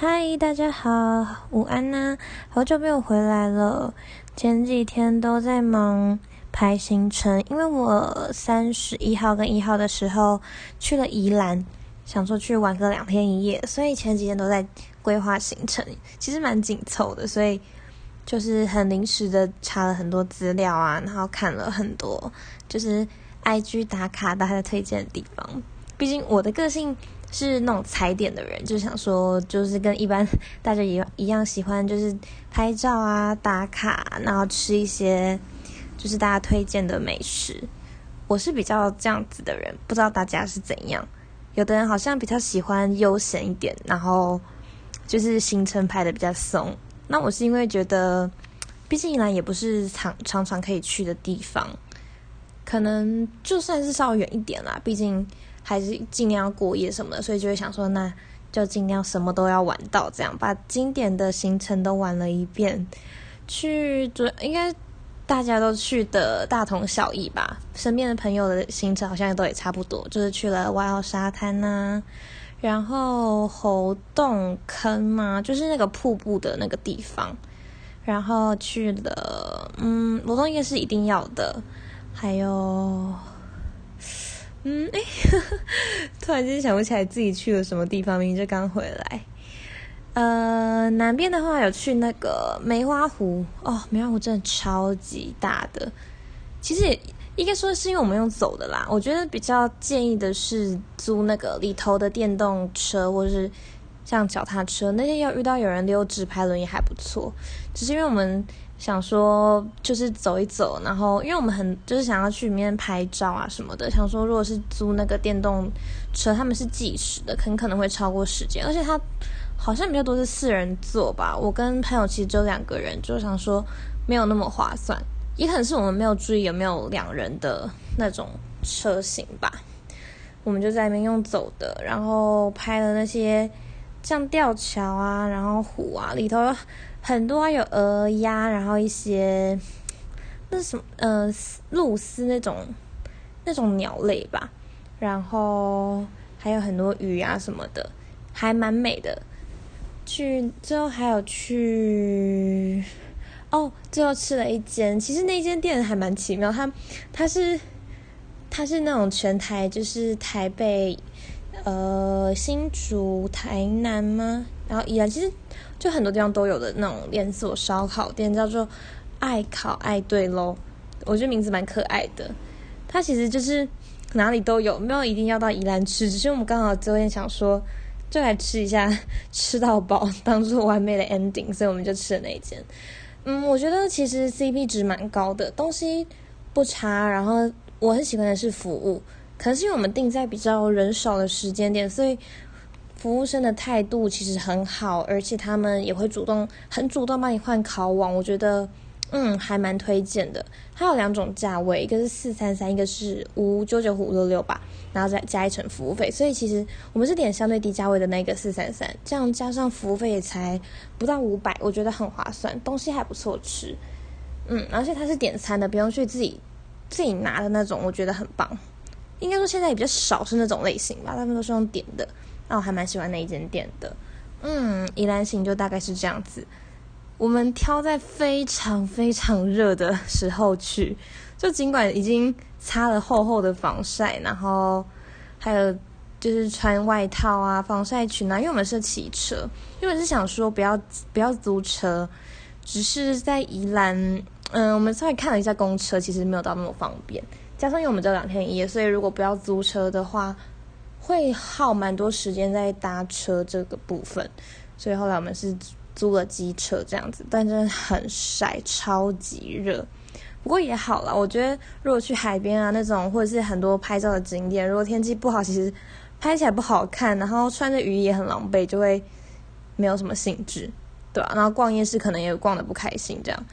嗨，大家好，午安呐！好久没有回来了，前几天都在忙排行程，因为我三十一号跟一号的时候去了宜兰，想说去玩个两天一夜，所以前几天都在规划行程，其实蛮紧凑的，所以就是很临时的查了很多资料啊，然后看了很多就是 IG 打卡大家推荐的地方，毕竟我的个性。是那种踩点的人，就想说，就是跟一般大家一一样喜欢，就是拍照啊、打卡，然后吃一些就是大家推荐的美食。我是比较这样子的人，不知道大家是怎样。有的人好像比较喜欢悠闲一点，然后就是行程排的比较松。那我是因为觉得，毕竟宜兰也不是常常常可以去的地方，可能就算是稍微远一点啦，毕竟。还是尽量过夜什么的，所以就会想说，那就尽量什么都要玩到，这样把经典的行程都玩了一遍。去主应该大家都去的大同小异吧，身边的朋友的行程好像都也差不多，就是去了外澳沙滩呐，然后猴洞坑嘛，就是那个瀑布的那个地方，然后去了嗯罗东夜是一定要的，还有。嗯，哎，突然间想不起来自己去了什么地方，明明就刚回来。呃，南边的话有去那个梅花湖哦，梅花湖真的超级大的。其实也应该说是因为我们用走的啦。我觉得比较建议的是租那个里头的电动车，或者是像脚踏车。那天要遇到有人溜直排轮也还不错，只是因为我们。想说就是走一走，然后因为我们很就是想要去里面拍照啊什么的，想说如果是租那个电动车，他们是计时的，很可能会超过时间，而且它好像比较多是四人座吧。我跟朋友其实只有两个人，就想说没有那么划算，也可能是我们没有注意有没有两人的那种车型吧。我们就在那边用走的，然后拍了那些像吊桥啊，然后湖啊里头。很多有鹅鸭，然后一些那什么呃鹭鸶那种那种鸟类吧，然后还有很多鱼啊什么的，还蛮美的。去最后还有去哦，最后吃了一间，其实那间店还蛮奇妙，它它是它是那种全台就是台北呃新竹台南吗？然后依然其实。就很多地方都有的那种连锁烧烤店，叫做“爱烤爱对喽”。我觉得名字蛮可爱的。它其实就是哪里都有，没有一定要到宜兰吃。只是我们刚好昨天想说，就来吃一下，吃到饱，当做完美的 ending，所以我们就吃了那一间。嗯，我觉得其实 CP 值蛮高的，东西不差。然后我很喜欢的是服务，可能是因为我们定在比较人少的时间点，所以。服务生的态度其实很好，而且他们也会主动、很主动帮你换烤网，我觉得，嗯，还蛮推荐的。它有两种价位，一个是四三三，一个是五九九五六六吧，然后再加一层服务费。所以其实我们是点相对低价位的那个四三三，这样加上服务费也才不到五百，我觉得很划算，东西还不错吃。嗯，而且它是点餐的，不用去自己自己拿的那种，我觉得很棒。应该说现在也比较少是那种类型吧，他们都是用点的。那我还蛮喜欢那一间店的，嗯，宜兰行就大概是这样子。我们挑在非常非常热的时候去，就尽管已经擦了厚厚的防晒，然后还有就是穿外套啊、防晒裙啊，因为我们是骑车，因为是想说不要不要租车，只是在宜兰，嗯，我们稍微看了一下公车，其实没有到那么方便，加上因为我们只有两天一夜，所以如果不要租车的话。会耗蛮多时间在搭车这个部分，所以后来我们是租了机车这样子，但真的很晒，超级热。不过也好了，我觉得如果去海边啊那种，或者是很多拍照的景点，如果天气不好，其实拍起来不好看，然后穿着雨衣也很狼狈，就会没有什么兴致，对吧？然后逛夜市可能也逛的不开心，这样。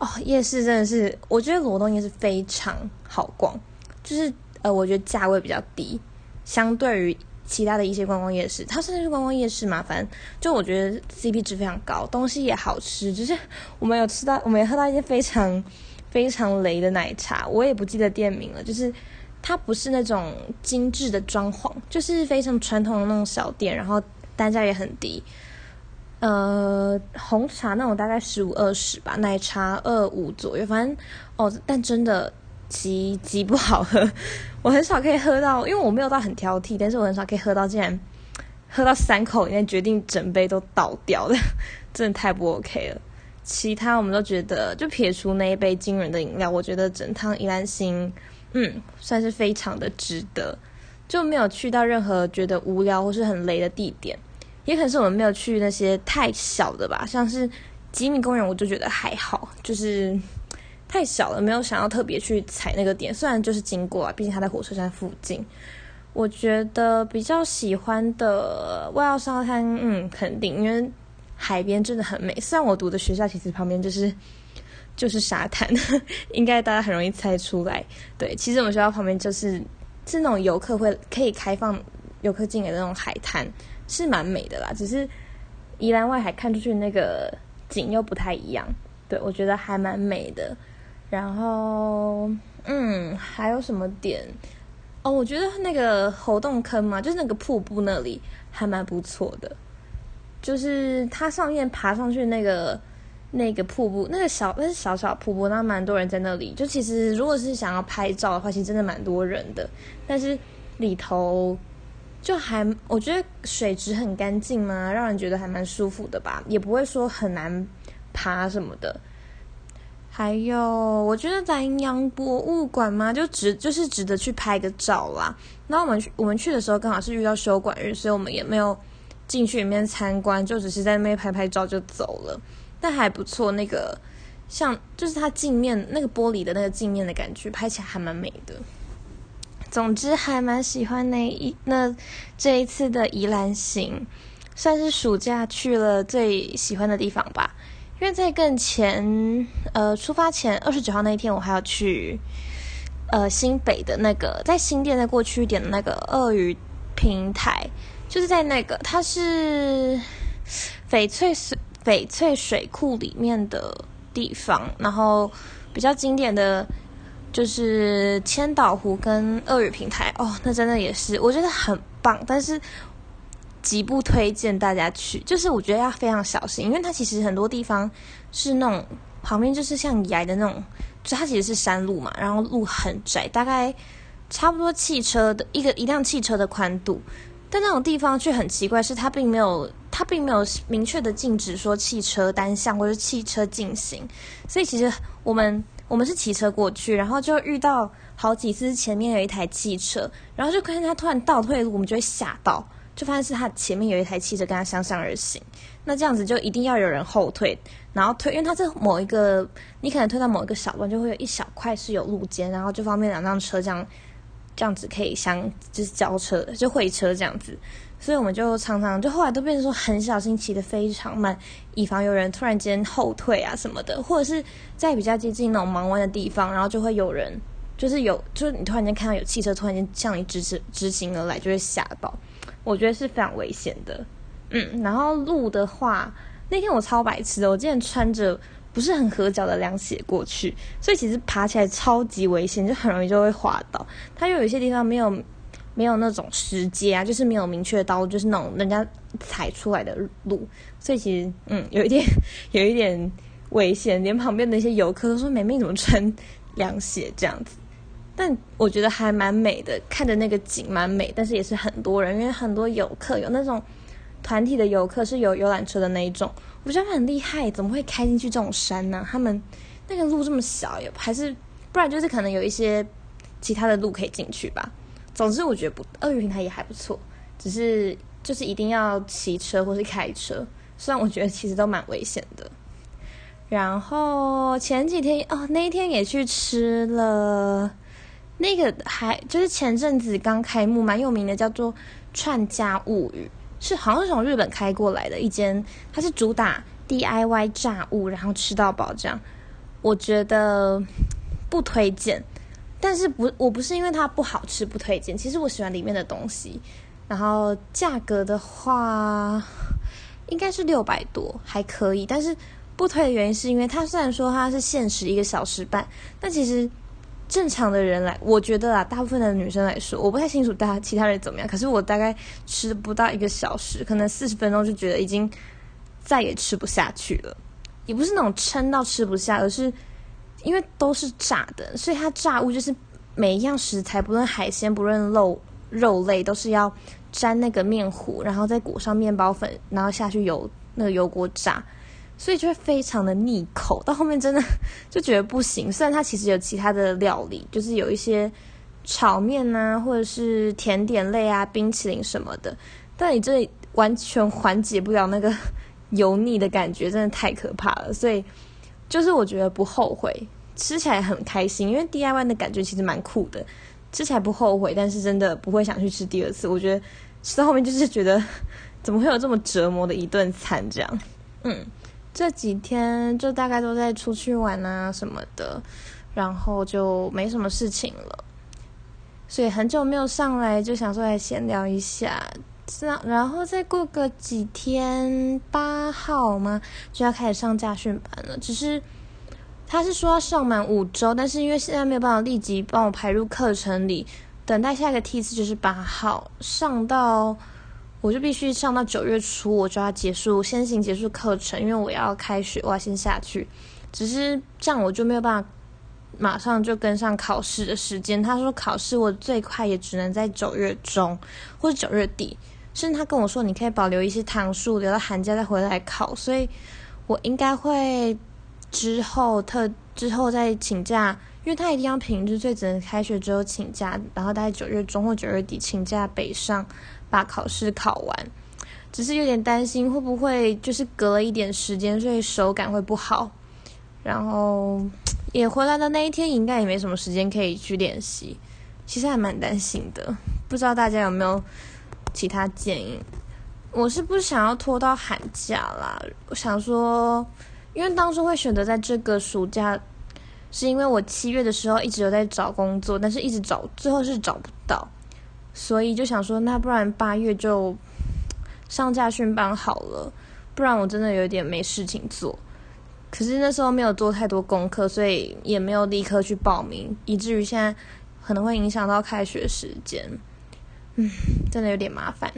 哦，夜市真的是，我觉得罗东夜市非常好逛，就是呃，我觉得价位比较低。相对于其他的一些观光夜市，它甚至是观光夜市嘛，反正就我觉得 CP 值非常高，东西也好吃。就是我们有吃到，我们也喝到一些非常非常雷的奶茶，我也不记得店名了。就是它不是那种精致的装潢，就是非常传统的那种小店，然后单价也很低。呃，红茶那种大概十五二十吧，奶茶二五左右，反正哦，但真的极极不好喝。我很少可以喝到，因为我没有到很挑剔，但是我很少可以喝到竟然喝到三口以内决定整杯都倒掉的，真的太不 OK 了。其他我们都觉得，就撇除那一杯惊人的饮料，我觉得整趟宜兰行，嗯，算是非常的值得，就没有去到任何觉得无聊或是很雷的地点。也可能是我们没有去那些太小的吧，像是吉米公园，我就觉得还好，就是太小了，没有想要特别去踩那个点。虽然就是经过啊，毕竟它在火车站附近。我觉得比较喜欢的外澳沙滩，嗯，肯定，因为海边真的很美。虽然我读的学校其实旁边就是就是沙滩，应该大家很容易猜出来。对，其实我们学校旁边就是是那种游客会可以开放游客进来的那种海滩。是蛮美的啦，只是宜兰外海看出去那个景又不太一样。对我觉得还蛮美的。然后，嗯，还有什么点？哦，我觉得那个猴洞坑嘛，就是那个瀑布那里还蛮不错的。就是它上面爬上去那个那个瀑布，那个小那是小小瀑布，那蛮多人在那里。就其实如果是想要拍照的话，其实真的蛮多人的。但是里头。就还我觉得水质很干净嘛，让人觉得还蛮舒服的吧，也不会说很难爬什么的。还有，我觉得南洋博物馆嘛，就值就是值得去拍个照啦。那我们去我们去的时候刚好是遇到休馆日，所以我们也没有进去里面参观，就只是在那边拍拍照就走了。但还不错，那个像就是它镜面那个玻璃的那个镜面的感觉，拍起来还蛮美的。总之还蛮喜欢那一那这一次的宜兰行，算是暑假去了最喜欢的地方吧。因为在更前呃出发前二十九号那一天，我还要去呃新北的那个在新店再过去一点的那个鳄鱼平台，就是在那个它是翡翠水翡翠水库里面的地方，然后比较经典的。就是千岛湖跟鳄鱼平台哦，那真的也是我觉得很棒，但是极不推荐大家去。就是我觉得要非常小心，因为它其实很多地方是那种旁边就是像崖的那种，就它其实是山路嘛，然后路很窄，大概差不多汽车的一个一辆汽车的宽度。但那种地方却很奇怪，是它并没有它并没有明确的禁止说汽车单向或者汽车进行，所以其实我们。我们是骑车过去，然后就遇到好几次前面有一台汽车，然后就看见他突然倒退路，我们就会吓到，就发现是他前面有一台汽车跟他相向而行。那这样子就一定要有人后退，然后退，因为它是某一个，你可能退到某一个小段，就会有一小块是有路肩，然后就方便两辆车这样这样子可以相就是交车，就会车这样子。所以我们就常常就后来都变成说很小心骑的非常慢，以防有人突然间后退啊什么的，或者是在比较接近那种盲弯的地方，然后就会有人就是有就是你突然间看到有汽车突然间向你直直直行而来，就会吓到。我觉得是非常危险的。嗯，然后路的话，那天我超白痴的，我竟然穿着不是很合脚的凉鞋过去，所以其实爬起来超级危险，就很容易就会滑倒。它又有一些地方没有。没有那种石阶啊，就是没有明确的道路，就是那种人家踩出来的路，所以其实嗯，有一点 有一点危险。连旁边的一些游客都说：“美妹怎么穿凉鞋这样子？”但我觉得还蛮美的，看着那个景蛮美，但是也是很多人，因为很多游客有那种团体的游客是有游览车的那一种，我觉得很厉害，怎么会开进去这种山呢？他们那个路这么小，也还是不然就是可能有一些其他的路可以进去吧。总之，我觉得不鳄鱼平台也还不错，只是就是一定要骑车或是开车，虽然我觉得其实都蛮危险的。然后前几天哦，那一天也去吃了那个，还就是前阵子刚开幕蛮有名的，叫做串家物语，是好像是从日本开过来的一间，它是主打 DIY 炸物，然后吃到饱这样。我觉得不推荐。但是不，我不是因为它不好吃不推荐。其实我喜欢里面的东西，然后价格的话应该是六百多，还可以。但是不推的原因是因为它虽然说它是限时一个小时半，但其实正常的人来，我觉得啊，大部分的女生来说，我不太清楚大家其他人怎么样。可是我大概吃不到一个小时，可能四十分钟就觉得已经再也吃不下去了。也不是那种撑到吃不下，而是因为都是炸的，所以它炸物就是每一样食材，不论海鲜，不论肉肉类，都是要沾那个面糊，然后再裹上面包粉，然后下去油那个油锅炸，所以就会非常的腻口。到后面真的就觉得不行。虽然它其实有其他的料理，就是有一些炒面啊，或者是甜点类啊，冰淇淋什么的，但你这完全缓解不了那个。油腻的感觉真的太可怕了，所以就是我觉得不后悔，吃起来很开心，因为 DIY 的感觉其实蛮酷的，吃起来不后悔，但是真的不会想去吃第二次。我觉得吃到后面就是觉得怎么会有这么折磨的一顿餐这样？嗯，这几天就大概都在出去玩啊什么的，然后就没什么事情了，所以很久没有上来，就想说来闲聊一下。然然后再过个几天，八号吗？就要开始上驾训班了。只是他是说要上满五周，但是因为现在没有办法立即帮我排入课程里，等待下一个梯次就是八号上到，我就必须上到九月初，我就要结束先行结束课程，因为我要开学，我要先下去。只是这样我就没有办法马上就跟上考试的时间。他说考试我最快也只能在九月中或者九月底。甚至他跟我说，你可以保留一些堂数，留到寒假再回来考。所以，我应该会之后特之后再请假，因为他一定要平日，所以只能开学之后请假，然后大概九月中或九月底请假北上，把考试考完。只是有点担心会不会就是隔了一点时间，所以手感会不好。然后也回来的那一天，应该也没什么时间可以去练习。其实还蛮担心的，不知道大家有没有？其他建议，我是不想要拖到寒假啦。我想说，因为当初会选择在这个暑假，是因为我七月的时候一直有在找工作，但是一直找最后是找不到，所以就想说，那不然八月就上架训班好了。不然我真的有点没事情做。可是那时候没有做太多功课，所以也没有立刻去报名，以至于现在可能会影响到开学时间。嗯，真的有点麻烦。